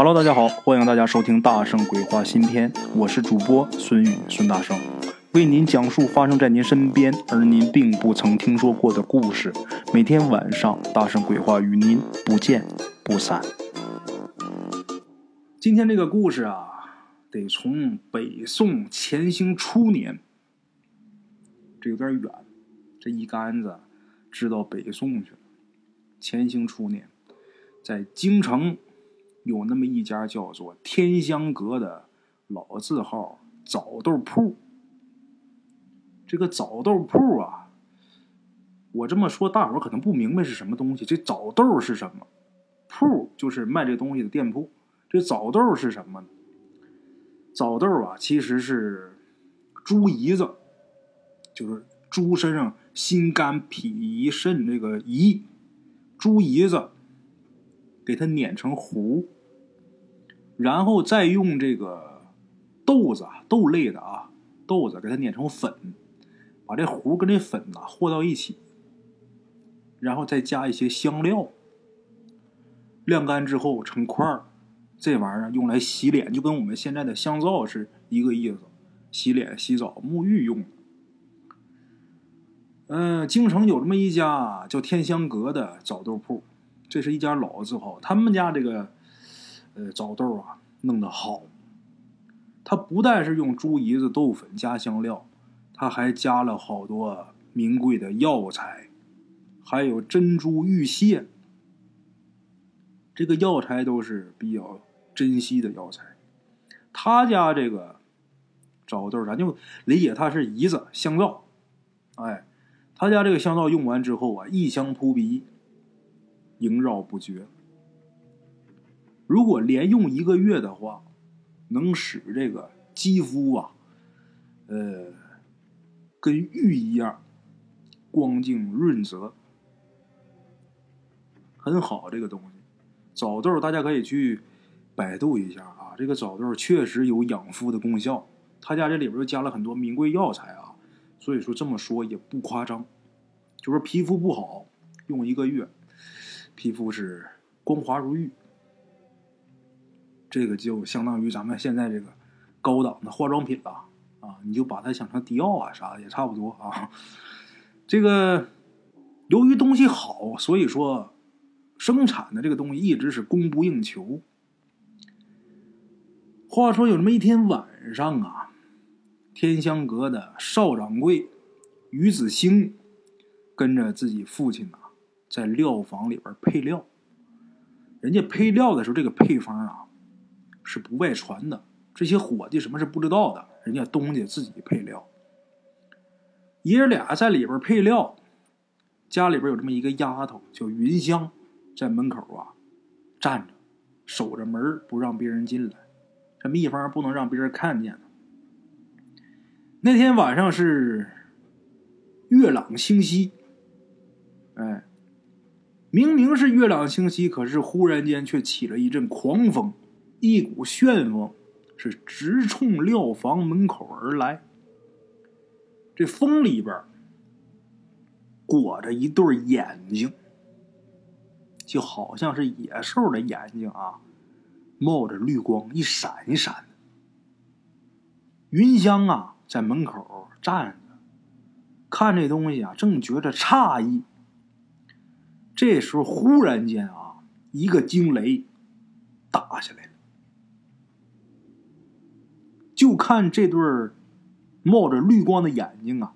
Hello，大家好，欢迎大家收听《大圣鬼话》新篇，我是主播孙宇，孙大圣为您讲述发生在您身边而您并不曾听说过的故事。每天晚上，《大圣鬼话》与您不见不散。今天这个故事啊，得从北宋乾兴初年，这有点远，这一竿子支到北宋去了。乾兴初年，在京城。有那么一家叫做天香阁的老字号枣豆铺。这个枣豆铺啊，我这么说，大伙可能不明白是什么东西。这枣豆是什么？铺就是卖这东西的店铺。这枣豆是什么呢？枣豆啊，其实是猪胰子，就是猪身上心肝脾肾这个胰，猪胰子给它碾成糊。然后再用这个豆子啊，豆类的啊，豆子给它碾成粉，把这糊跟这粉呐和到一起，然后再加一些香料，晾干之后成块儿。这玩意儿用来洗脸，就跟我们现在的香皂是一个意思，洗脸、洗澡、沐浴用。嗯，京城有这么一家叫天香阁的枣豆铺，这是一家老字号，他们家这个。呃，枣豆啊，弄得好。他不但是用猪胰子、豆粉加香料，他还加了好多名贵的药材，还有珍珠玉屑。这个药材都是比较珍惜的药材。他家这个枣豆，咱就理解它是胰子香皂。哎，他家这个香皂用完之后啊，异香扑鼻，萦绕不绝。如果连用一个月的话，能使这个肌肤啊，呃，跟玉一样光净润泽，很好。这个东西，枣豆大家可以去百度一下啊。这个枣豆确实有养肤的功效，他家这里边又加了很多名贵药材啊，所以说这么说也不夸张。就是皮肤不好，用一个月，皮肤是光滑如玉。这个就相当于咱们现在这个高档的化妆品了啊！你就把它想成迪奥啊啥的也差不多啊。这个由于东西好，所以说生产的这个东西一直是供不应求。话说有这么一天晚上啊，天香阁的少掌柜于子兴跟着自己父亲啊，在料房里边配料。人家配料的时候，这个配方啊。是不外传的，这些伙计什么是不知道的？人家东家自己配料，爷俩在里边配料。家里边有这么一个丫头叫云香，在门口啊站着，守着门不让别人进来，这秘方不能让别人看见那天晚上是月朗星稀，哎，明明是月朗星稀，可是忽然间却起了一阵狂风。一股旋风是直冲料房门口而来，这风里边裹着一对眼睛，就好像是野兽的眼睛啊，冒着绿光，一闪一闪的。云香啊，在门口站着，看这东西啊，正觉着诧异。这时候，忽然间啊，一个惊雷打下来了。就看这对冒着绿光的眼睛啊，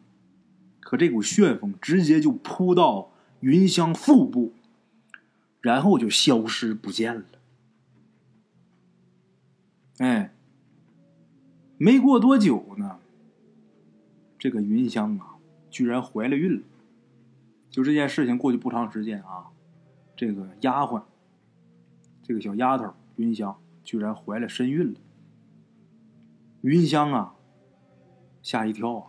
可这股旋风直接就扑到云香腹部，然后就消失不见了。哎，没过多久呢，这个云香啊，居然怀了孕了。就这件事情过去不长时间啊，这个丫鬟，这个小丫头云香，居然怀了身孕了。云香啊，吓一跳啊！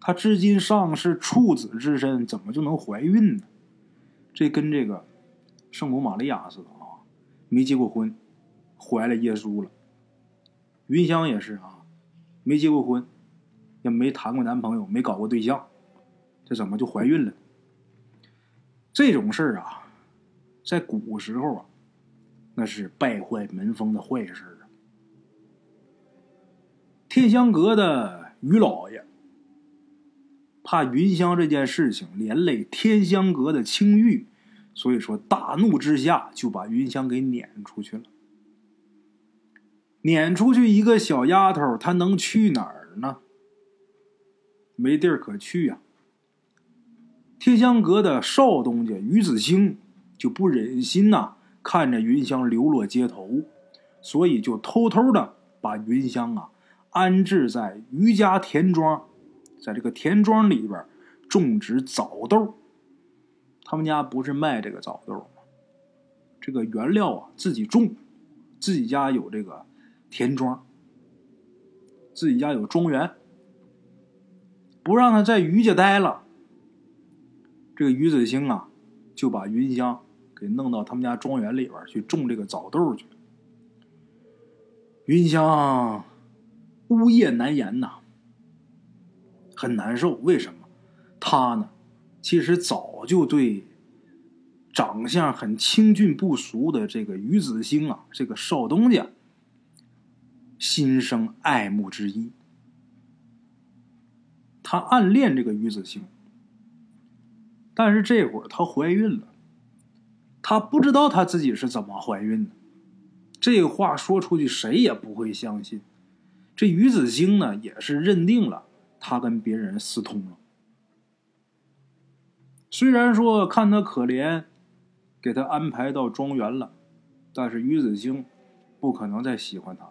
她至今尚是处子之身，怎么就能怀孕呢？这跟这个圣母玛利亚似的啊，没结过婚，怀了耶稣了。云香也是啊，没结过婚，也没谈过男朋友，没搞过对象，这怎么就怀孕了？这种事儿啊，在古时候啊，那是败坏门风的坏事！天香阁的于老爷怕云香这件事情连累天香阁的清誉，所以说大怒之下就把云香给撵出去了。撵出去一个小丫头，她能去哪儿呢？没地儿可去呀！天香阁的少东家于子兴就不忍心呐，看着云香流落街头，所以就偷偷的把云香啊安置在于家田庄，在这个田庄里边种植枣豆。他们家不是卖这个枣豆吗？这个原料啊自己种，自己家有这个田庄，自己家有庄园，不让他在于家待了。这个于子兴啊，就把云香给弄到他们家庄园里边去种这个枣豆去。云香呜咽难言呐，很难受。为什么？他呢，其实早就对长相很清俊不俗的这个于子兴啊，这个少东家心生爱慕之意。他暗恋这个于子兴。但是这会儿她怀孕了，她不知道她自己是怎么怀孕的。这话说出去谁也不会相信。这于子兴呢，也是认定了他跟别人私通了。虽然说看他可怜，给他安排到庄园了，但是于子兴不可能再喜欢他。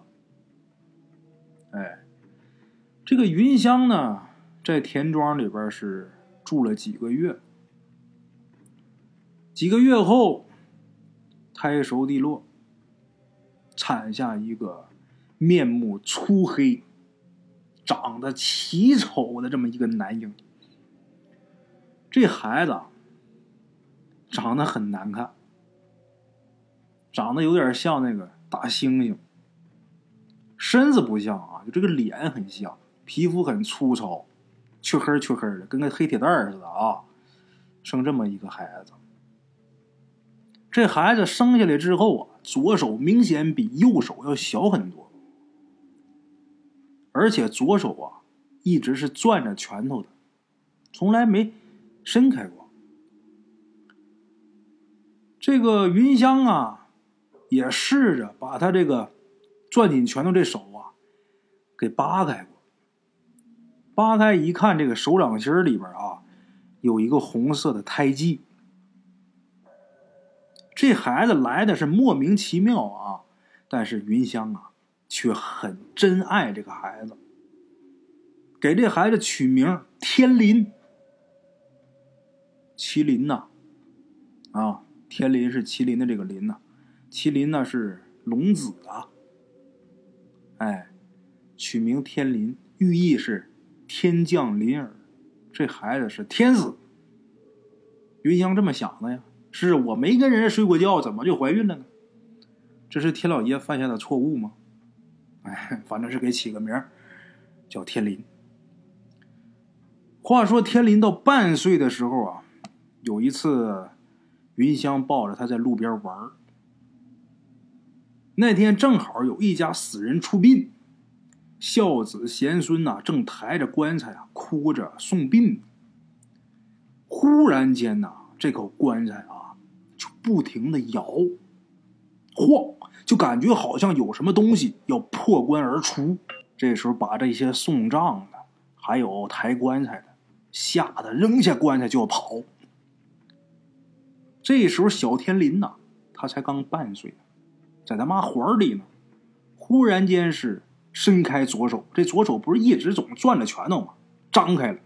哎，这个云香呢，在田庄里边是住了几个月。几个月后，胎熟地落，产下一个面目粗黑、长得奇丑的这么一个男婴。这孩子长得很难看，长得有点像那个大猩猩，身子不像啊，就这个脸很像，皮肤很粗糙，黢黑黢黑的，跟个黑铁蛋似的啊。生这么一个孩子。这孩子生下来之后啊，左手明显比右手要小很多，而且左手啊一直是攥着拳头的，从来没伸开过。这个云香啊，也试着把他这个攥紧拳头这手啊给扒开过，扒开一看，这个手掌心里边啊有一个红色的胎记。这孩子来的是莫名其妙啊，但是云香啊，却很珍爱这个孩子，给这孩子取名天林。麒麟呐，啊，天林是麒麟的这个麟呐，麒麟呢是龙子啊，哎，取名天林，寓意是天降麟儿，这孩子是天子。云香这么想的呀。是我没跟人家睡过觉，怎么就怀孕了呢？这是天老爷犯下的错误吗？哎，反正是给起个名叫天林。话说天林到半岁的时候啊，有一次，云香抱着他在路边玩那天正好有一家死人出殡，孝子贤孙呐正抬着棺材啊哭着送殡。忽然间呐，这口棺材啊。就不停的摇晃，就感觉好像有什么东西要破棺而出。这时候，把这些送葬的，还有抬棺材的，吓得扔下棺材就要跑。这时候，小天林呐，他才刚半岁，在他妈怀里呢。忽然间是伸开左手，这左手不是一直总攥着拳头吗？张开了，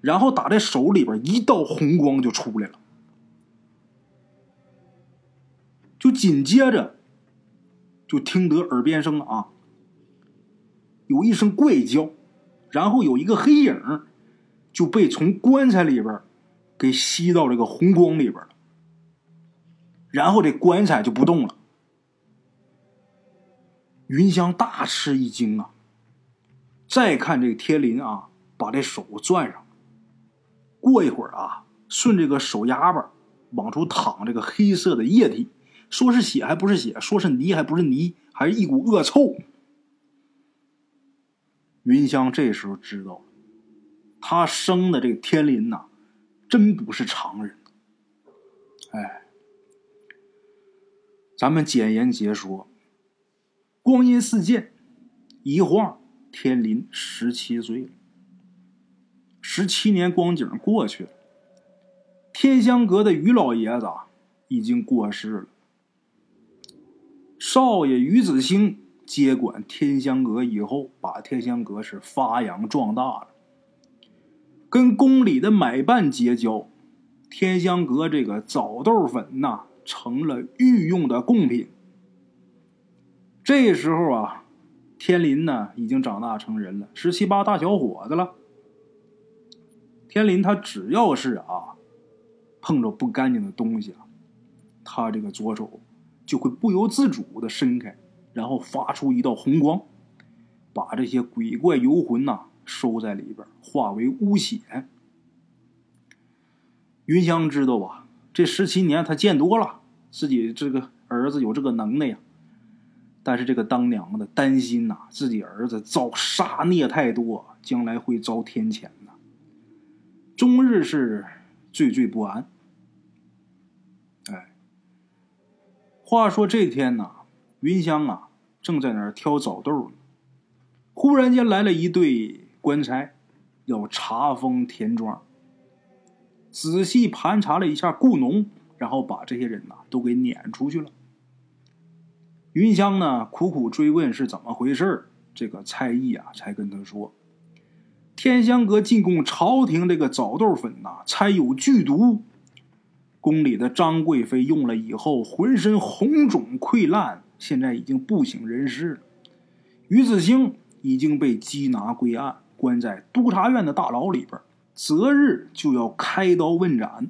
然后打在手里边，一道红光就出来了。就紧接着，就听得耳边声啊，有一声怪叫，然后有一个黑影就被从棺材里边给吸到这个红光里边了，然后这棺材就不动了。云香大吃一惊啊！再看这个天林啊，把这手攥上，过一会儿啊，顺这个手丫巴往出淌这个黑色的液体。说是血还不是血，说是泥还不是泥，还是一股恶臭。云香这时候知道，他生的这个天林呐，真不是常人。哎，咱们简言结说，光阴似箭，一晃天林十七岁了。十七年光景过去了，天香阁的于老爷子已经过世了。少爷于子兴接管天香阁以后，把天香阁是发扬壮大了，跟宫里的买办结交，天香阁这个枣豆粉呐，成了御用的贡品。这时候啊，天林呢已经长大成人了，十七八大小伙子了。天林他只要是啊碰着不干净的东西啊，他这个左手就会不由自主的伸开，然后发出一道红光，把这些鬼怪游魂呐收在里边，化为污血。云香知道吧？这十七年他见多了，自己这个儿子有这个能耐呀。但是这个当娘的担心呐，自己儿子遭杀孽太多，将来会遭天谴呐。终日是惴惴不安。话说这天呐，云香啊正在那儿挑枣豆呢，忽然间来了一队官差，要查封田庄。仔细盘查了一下雇农，然后把这些人呐都给撵出去了。云香呢苦苦追问是怎么回事这个蔡毅啊才跟他说。天香阁进贡朝廷这个枣豆粉呐，掺有剧毒。宫里的张贵妃用了以后，浑身红肿溃烂，现在已经不省人事了。于子兴已经被缉拿归案，关在督察院的大牢里边，择日就要开刀问斩。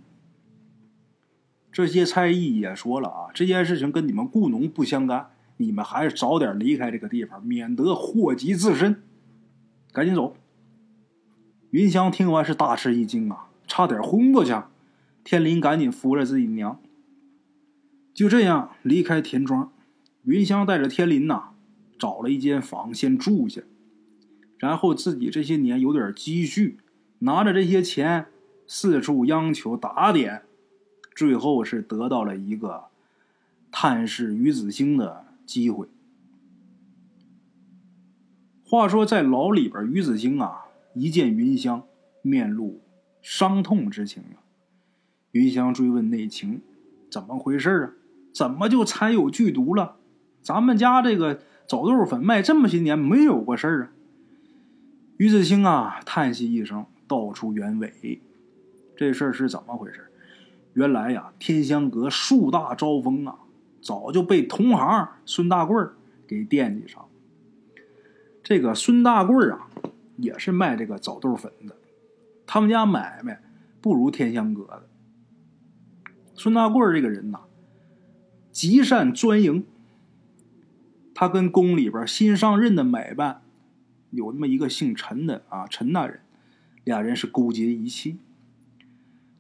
这些差役也说了啊，这件事情跟你们雇农不相干，你们还是早点离开这个地方，免得祸及自身。赶紧走。云香听完是大吃一惊啊，差点昏过去。天林赶紧扶着自己娘，就这样离开田庄。云香带着天林呐，找了一间房先住下，然后自己这些年有点积蓄，拿着这些钱四处央求打点，最后是得到了一个探视于子兴的机会。话说在牢里边，于子兴啊。一见云香，面露伤痛之情啊！云香追问内情，怎么回事啊？怎么就掺有剧毒了？咱们家这个枣豆粉卖这么些年，没有过事儿啊！于子清啊，叹息一声，道出原委。这事儿是怎么回事？原来呀，天香阁树大招风啊，早就被同行孙大贵给惦记上。这个孙大贵啊。也是卖这个枣豆粉的，他们家买卖不如天香阁的。孙大贵这个人呐，极善专营。他跟宫里边新上任的买办有那么一个姓陈的啊，陈大人，俩人是勾结一气。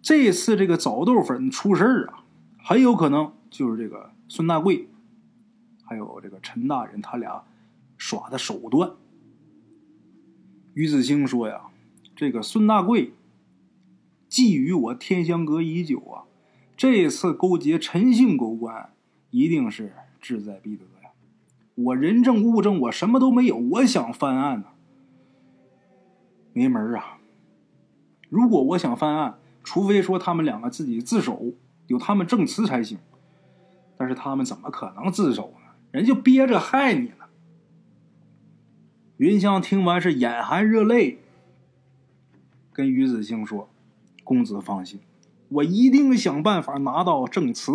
这次这个枣豆粉出事儿啊，很有可能就是这个孙大贵，还有这个陈大人他俩耍的手段。于子兴说：“呀，这个孙大贵觊觎我天香阁已久啊，这次勾结陈姓狗官，一定是志在必得呀。我人证物证，我什么都没有，我想翻案呢，没门啊！如果我想翻案，除非说他们两个自己自首，有他们证词才行。但是他们怎么可能自首呢？人就憋着害你呢。”云香听完是眼含热泪，跟于子兴说：“公子放心，我一定想办法拿到证词。”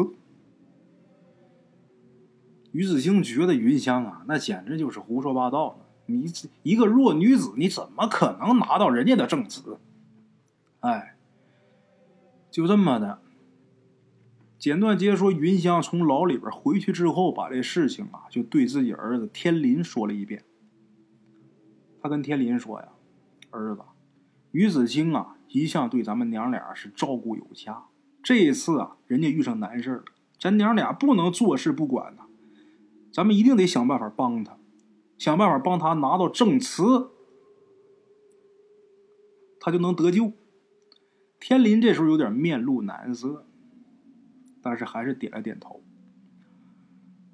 于子清觉得云香啊，那简直就是胡说八道你一个弱女子，你怎么可能拿到人家的证词？哎，就这么的。简短接说，云香从牢里边回去之后，把这事情啊，就对自己儿子天林说了一遍。他跟天林说呀：“儿子，于子清啊，一向对咱们娘俩是照顾有加。这一次啊，人家遇上难事了，咱娘俩不能坐视不管呐，咱们一定得想办法帮他，想办法帮他拿到证词，他就能得救。天林这时候有点面露难色，但是还是点了点头。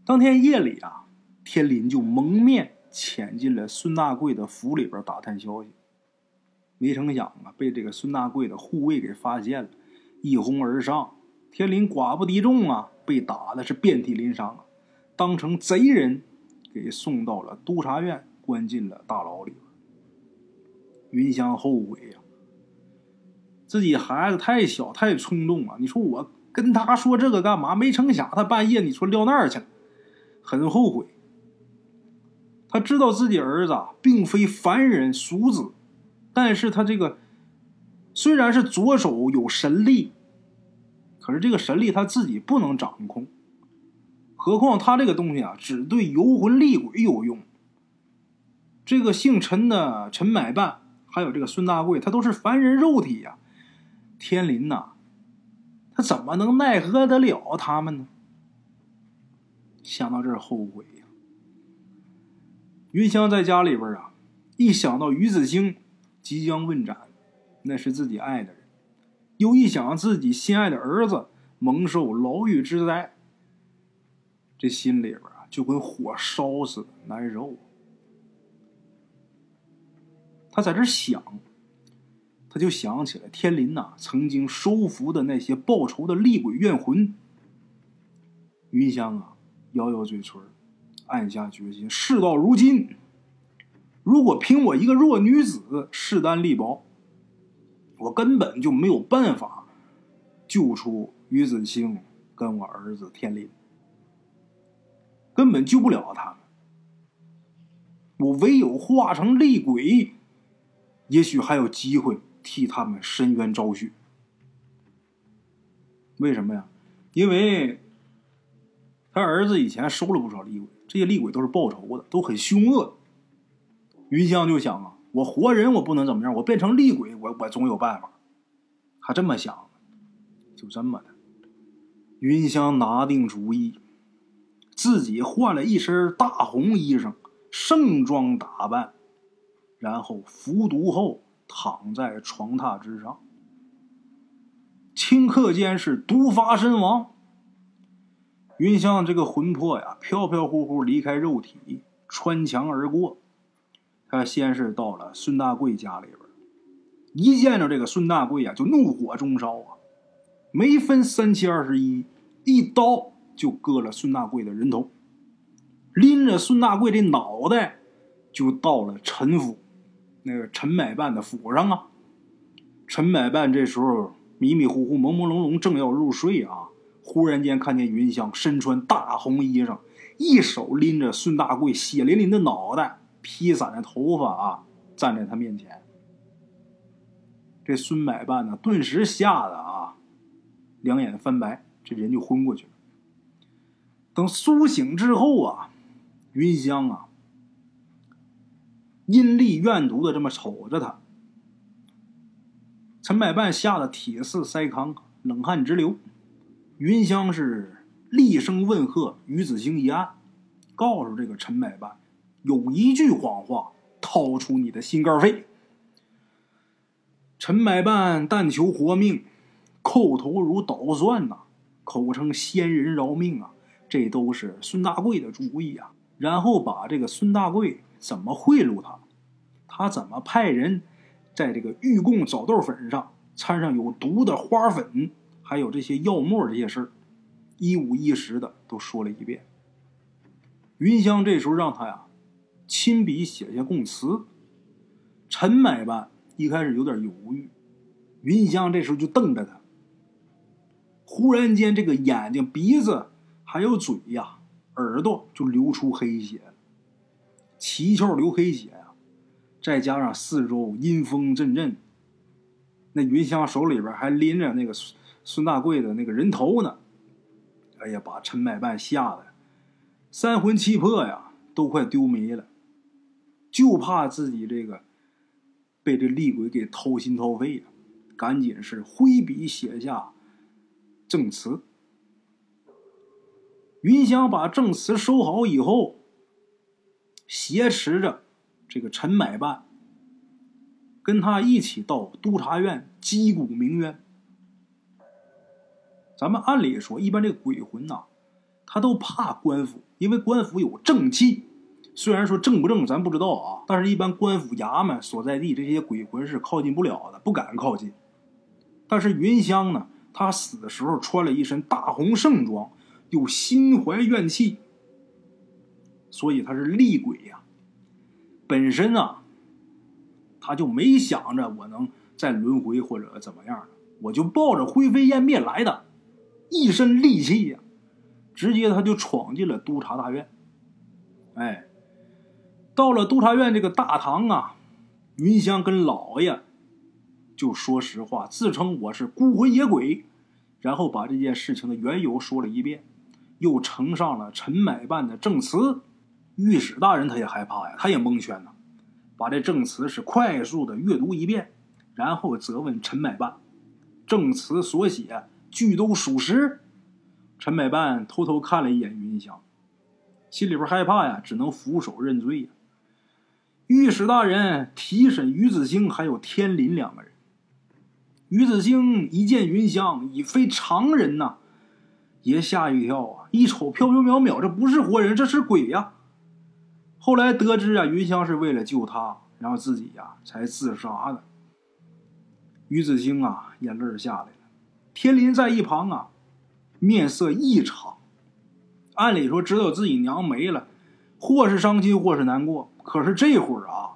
当天夜里啊，天林就蒙面潜进了孙大贵的府里边打探消息。没成想啊，被这个孙大贵的护卫给发现了，一哄而上。天林寡不敌众啊，被打的是遍体鳞伤啊，当成贼人给送到了督察院，关进了大牢里。云香后悔呀，自己孩子太小太冲动了。你说我跟他说这个干嘛？没成想他半夜你说撂那儿去了，很后悔。他知道自己儿子并非凡人俗子。但是他这个虽然是左手有神力，可是这个神力他自己不能掌控。何况他这个东西啊，只对游魂厉鬼有用。这个姓陈的陈买办，还有这个孙大贵，他都是凡人肉体呀。天林呐，他怎么能奈何得了他们呢？想到这儿后悔呀。云香在家里边啊，一想到于子兴。即将问斩，那是自己爱的人，又一想自己心爱的儿子蒙受牢狱之灾，这心里边啊就跟火烧似的难受。他在这想，他就想起了天林呐曾经收服的那些报仇的厉鬼怨魂。云香啊，咬咬嘴唇，暗下决心：事到如今。如果凭我一个弱女子势单力薄，我根本就没有办法救出于子清跟我儿子天林，根本救不了他们。我唯有化成厉鬼，也许还有机会替他们伸冤昭雪。为什么呀？因为他儿子以前收了不少厉鬼，这些厉鬼都是报仇的，都很凶恶。云香就想啊，我活人我不能怎么样，我变成厉鬼，我我总有办法。他这么想，就这么的。云香拿定主意，自己换了一身大红衣裳，盛装打扮，然后服毒后躺在床榻之上，顷刻间是毒发身亡。云香这个魂魄呀，飘飘忽忽离开肉体，穿墙而过。他先是到了孙大贵家里边，一见着这个孙大贵呀，就怒火中烧啊，没分三七二十一，一刀就割了孙大贵的人头，拎着孙大贵的脑袋就到了陈府，那个陈买办的府上啊。陈买办这时候迷迷糊糊、朦朦胧胧，正要入睡啊，忽然间看见云香身穿大红衣裳，一手拎着孙大贵血淋淋的脑袋。披散的头发啊，站在他面前。这孙买办呢，顿时吓得啊，两眼翻白，这人就昏过去了。等苏醒之后啊，云香啊，阴厉怨毒的这么瞅着他。陈买办吓得铁似腮糠，冷汗直流。云香是厉声问贺于子兴一案，告诉这个陈买办。有一句谎话，掏出你的心肝肺。陈百伴但求活命，叩头如捣蒜呐，口称仙人饶命啊，这都是孙大贵的主意啊。然后把这个孙大贵怎么贿赂他，他怎么派人在这个玉供枣豆粉上掺上有毒的花粉，还有这些药沫这些事儿，一五一十的都说了一遍。云香这时候让他呀。亲笔写下供词，陈买办一开始有点犹豫，云香这时候就瞪着他。忽然间，这个眼睛、鼻子还有嘴呀、耳朵就流出黑血了，七窍流黑血呀，再加上四周阴风阵阵，那云香手里边还拎着那个孙大贵的那个人头呢，哎呀，把陈买办吓得三魂七魄呀都快丢没了。就怕自己这个被这厉鬼给掏心掏肺了，赶紧是挥笔写下证词。云香把证词收好以后，挟持着这个陈买办，跟他一起到督察院击鼓鸣冤。咱们按理说，一般这个鬼魂呐，他都怕官府，因为官府有正气。虽然说正不正咱不知道啊，但是一般官府衙门所在地，这些鬼魂是靠近不了的，不敢靠近。但是云香呢，她死的时候穿了一身大红盛装，又心怀怨气，所以他是厉鬼呀。本身啊，他就没想着我能再轮回或者怎么样的，我就抱着灰飞烟灭来的，一身戾气呀，直接他就闯进了督察大院。哎，到了督察院这个大堂啊，云香跟老爷。就说实话，自称我是孤魂野鬼，然后把这件事情的缘由说了一遍，又呈上了陈买办的证词。御史大人他也害怕呀，他也蒙圈呢，把这证词是快速的阅读一遍，然后责问陈买办：证词所写句都属实？陈买办偷偷看了一眼云香，心里边害怕呀，只能俯首认罪呀。御史大人提审于子兴还有天林两个人。于子兴一见云香已非常人呐，也吓一跳啊！一瞅飘飘渺渺，这不是活人，这是鬼呀！后来得知啊，云香是为了救他，然后自己呀才自杀的。于子兴啊，眼泪下来了。天林在一旁啊，面色异常。按理说，知道自己娘没了，或是伤心，或是难过。可是这会儿啊，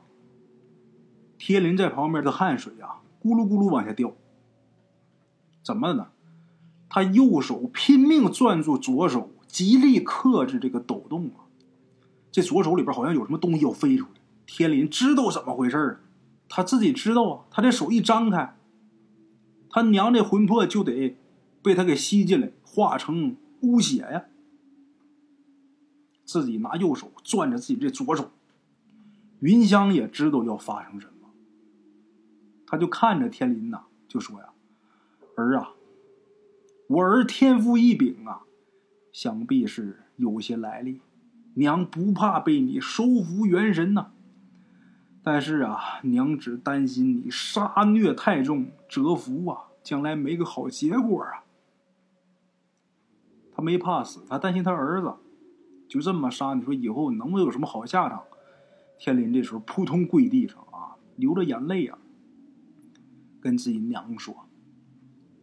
天林在旁边的汗水啊，咕噜咕噜往下掉。怎么了呢？他右手拼命攥住左手，极力克制这个抖动啊！这左手里边好像有什么东西要飞出来。天林知道怎么回事他自己知道啊。他这手一张开，他娘的魂魄就得被他给吸进来，化成污血呀！自己拿右手攥着自己这左手，云香也知道要发生什么，他就看着天林呐，就说呀。儿啊，我儿天赋异禀啊，想必是有些来历。娘不怕被你收服元神呐，但是啊，娘只担心你杀虐太重，折服啊，将来没个好结果啊。他没怕死，他担心他儿子就这么杀，你说以后能不能有什么好下场？天林这时候扑通跪地上啊，流着眼泪啊，跟自己娘说。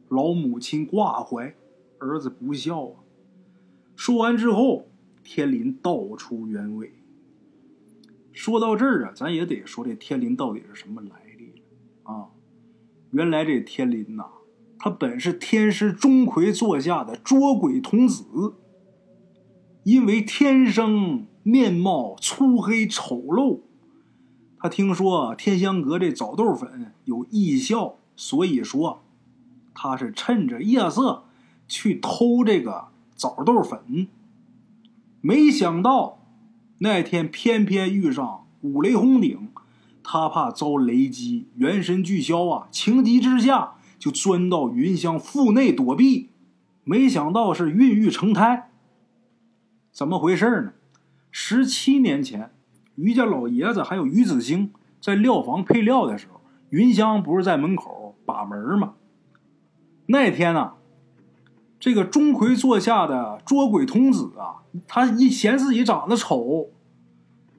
老母亲挂怀，儿子不孝啊！说完之后，天林道出原委。说到这儿啊，咱也得说这天林到底是什么来历啊？原来这天林呐，他本是天师钟馗座下的捉鬼童子，因为天生面貌粗黑丑陋，他听说天香阁这枣豆粉有异效，所以说。他是趁着夜色去偷这个枣豆粉，没想到那天偏偏遇上五雷轰顶，他怕遭雷击，元神俱消啊！情急之下就钻到云香腹内躲避，没想到是孕育成胎。怎么回事呢？十七年前，于家老爷子还有于子兴在料房配料的时候，云香不是在门口把门吗？那天呢，这个钟馗座下的捉鬼童子啊，他一嫌自己长得丑，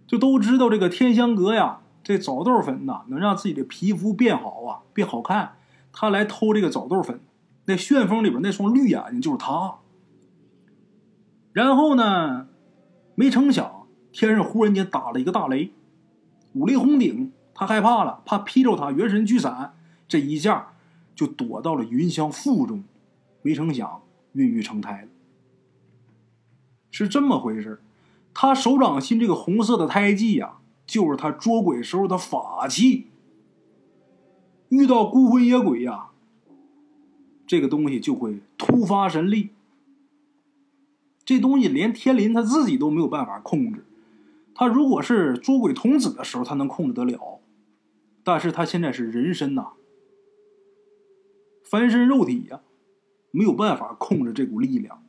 就都知道这个天香阁呀，这枣豆粉呐能让自己的皮肤变好啊，变好看。他来偷这个枣豆粉，那旋风里边那双绿眼睛就是他。然后呢，没成想天上忽然间打了一个大雷，五雷轰顶，他害怕了，怕劈着他元神聚散，这一下。就躲到了云香腹中，没成想孕育成胎了。是这么回事他手掌心这个红色的胎记呀，就是他捉鬼时候的法器。遇到孤魂野鬼呀，这个东西就会突发神力。这东西连天林他自己都没有办法控制。他如果是捉鬼童子的时候，他能控制得了，但是他现在是人身呐。翻身肉体呀，没有办法控制这股力量。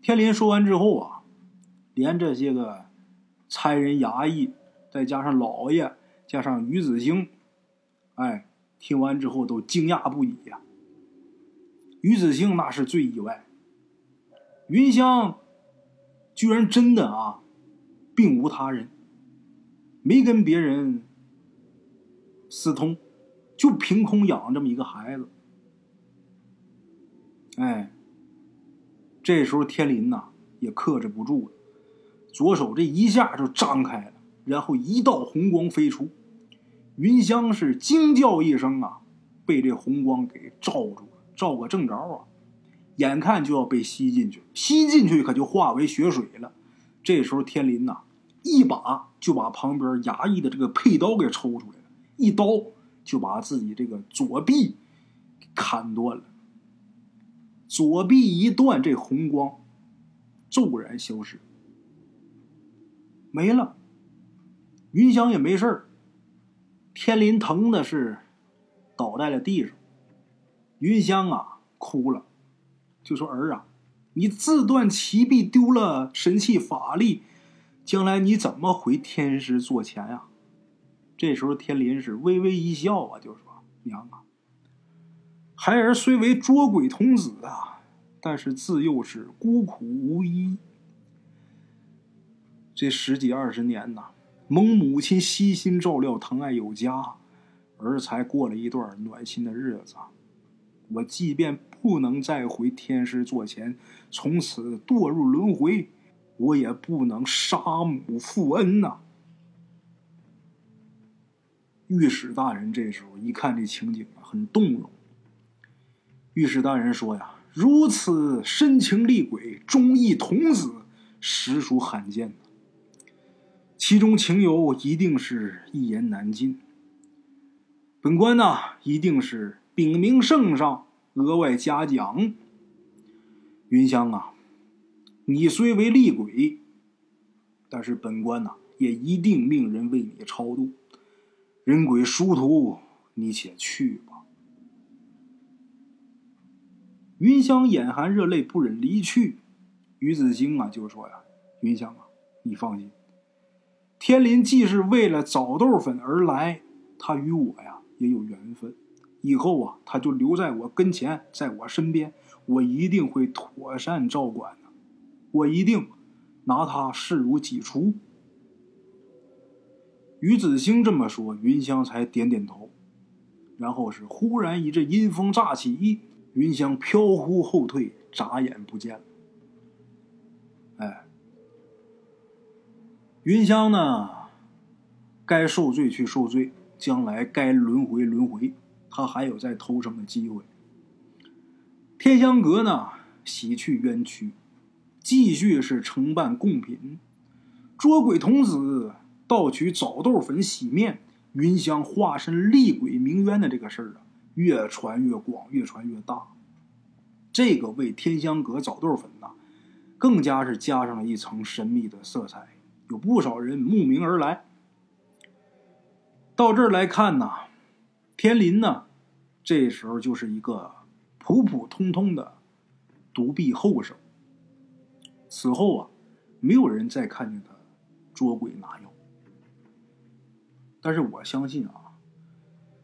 天林说完之后啊，连这些个差人衙役，再加上老爷，加上于子兴，哎，听完之后都惊讶不已呀。于子兴那是最意外，云香居然真的啊，并无他人，没跟别人私通，就凭空养了这么一个孩子。哎，这时候天林呐也克制不住了，左手这一下就张开了，然后一道红光飞出，云香是惊叫一声啊，被这红光给罩住了，罩个正着啊，眼看就要被吸进去，吸进去可就化为血水了。这时候天林呐一把就把旁边衙役的这个佩刀给抽出来了，一刀就把自己这个左臂砍断了。左臂一断，这红光骤然消失，没了。云香也没事天林疼的是倒在了地上。云香啊，哭了，就说：“儿啊，你自断其臂，丢了神器法力，将来你怎么回天师座前呀？”这时候，天林是微微一笑啊，就说：“娘啊。”孩儿虽为捉鬼童子啊，但是自幼是孤苦无依。这十几二十年呐，蒙母亲悉心照料，疼爱有加，儿才过了一段暖心的日子。我即便不能再回天师座前，从此堕入轮回，我也不能杀母负恩呐。御史大人这时候一看这情景啊，很动容。御史大人说：“呀，如此深情厉鬼、忠义童子，实属罕见。其中情由一定是一言难尽。本官呐，一定是禀明圣上，额外嘉奖。云香啊，你虽为厉鬼，但是本官呐，也一定命人为你超度。人鬼殊途，你且去吧。”云香眼含热泪，不忍离去。于子兴啊，就说呀：“云香啊，你放心，天林既是为了枣豆粉而来，他与我呀也有缘分。以后啊，他就留在我跟前，在我身边，我一定会妥善照管的。我一定拿他视如己出。”于子兴这么说，云香才点点头。然后是忽然一阵阴风乍起。云香飘忽后退，眨眼不见了。哎，云香呢？该受罪去受罪，将来该轮回轮回，他还有再投生的机会。天香阁呢？洗去冤屈，继续是承办贡品。捉鬼童子盗取枣豆粉洗面，云香化身厉鬼鸣冤的这个事儿啊。越传越广，越传越大。这个为天香阁枣豆粉呐，更加是加上了一层神秘的色彩。有不少人慕名而来。到这儿来看呐，天林呢，这时候就是一个普普通通的独臂后生。此后啊，没有人再看见他捉鬼拿药。但是我相信啊。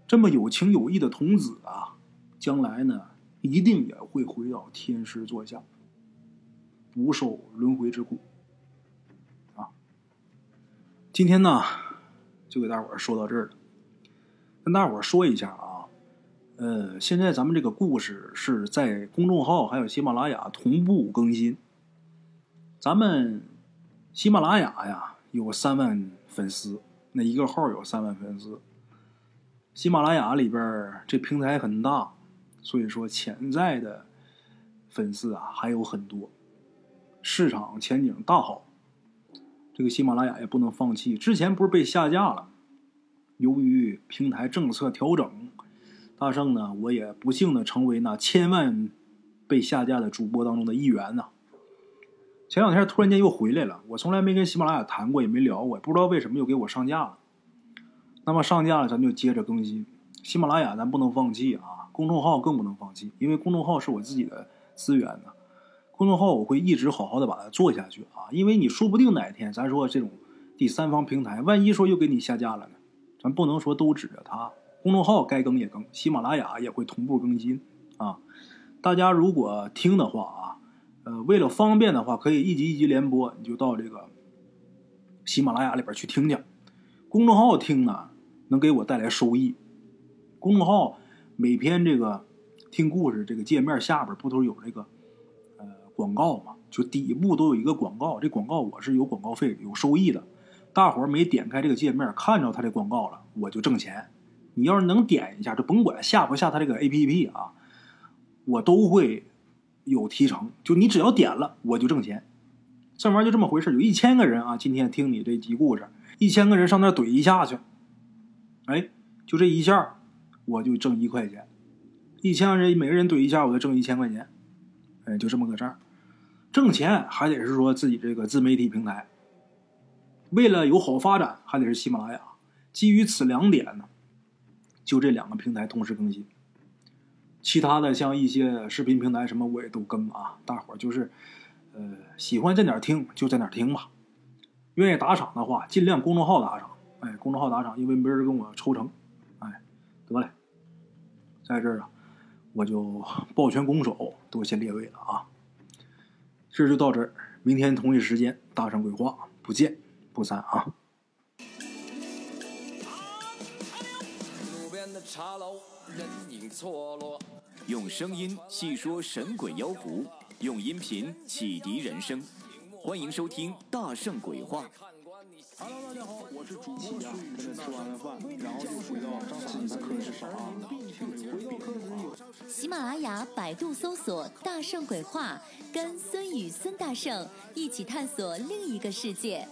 这么有情有义的童子啊，将来呢，一定也会回到天师座下，不受轮回之苦。啊，今天呢，就给大伙儿说到这儿了。跟大伙说一下啊，呃，现在咱们这个故事是在公众号还有喜马拉雅同步更新。咱们喜马拉雅呀有三万粉丝，那一个号有三万粉丝。喜马拉雅里边这平台很大，所以说潜在的粉丝啊还有很多，市场前景大好。这个喜马拉雅也不能放弃。之前不是被下架了，由于平台政策调整，大圣呢我也不幸的成为那千万被下架的主播当中的一员呐。前两天突然间又回来了，我从来没跟喜马拉雅谈过，也没聊过，不知道为什么又给我上架了。那么上架了，咱就接着更新。喜马拉雅咱不能放弃啊，公众号更不能放弃，因为公众号是我自己的资源呢。公众号我会一直好好的把它做下去啊，因为你说不定哪天咱说这种第三方平台，万一说又给你下架了呢，咱不能说都指着它。公众号该更也更，喜马拉雅也会同步更新啊。大家如果听的话啊，呃，为了方便的话，可以一集一集连播，你就到这个喜马拉雅里边去听去。公众号听呢，能给我带来收益。公众号每篇这个听故事这个界面下边不都有这个呃广告吗？就底部都有一个广告，这广告我是有广告费有收益的。大伙儿没点开这个界面看着他这广告了，我就挣钱。你要是能点一下，就甭管下不下他这个 A P P 啊，我都会有提成。就你只要点了，我就挣钱。这玩意儿就这么回事有一千个人啊，今天听你这集故事，一千个人上那怼一下去，哎，就这一下，我就挣一块钱。一千个人每个人怼一下，我就挣一千块钱。哎，就这么个事儿。挣钱还得是说自己这个自媒体平台，为了有好发展，还得是喜马拉雅。基于此两点呢。就这两个平台同时更新，其他的像一些视频平台什么我也都更啊。大伙儿就是，呃，喜欢在哪儿听就在哪儿听吧。愿意打赏的话，尽量公众号打赏。哎，公众号打赏，因为没人跟我抽成。哎，得嘞，在这儿啊，我就抱拳拱手，多谢列位了啊。这就到这儿，明天同一时间，大圣鬼话，不见不散啊。用声音细说神鬼妖狐，用音频启迪人生。欢迎收听《大圣鬼话》。Hello，大家好，我是主播孙宇。吃完了饭，然后就回到自己的课室上啊。喜马拉雅、百度搜索“大圣鬼话”，跟孙宇、孙大圣一起探索另一个世界。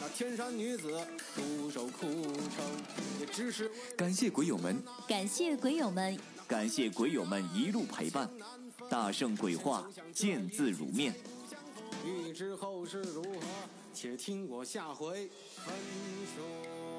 那天山女子独守空城，也只是感谢鬼友们，感谢鬼友们，感谢鬼友们一路陪伴。大圣鬼话，见字如面。欲知后事如何，且听我下回分说。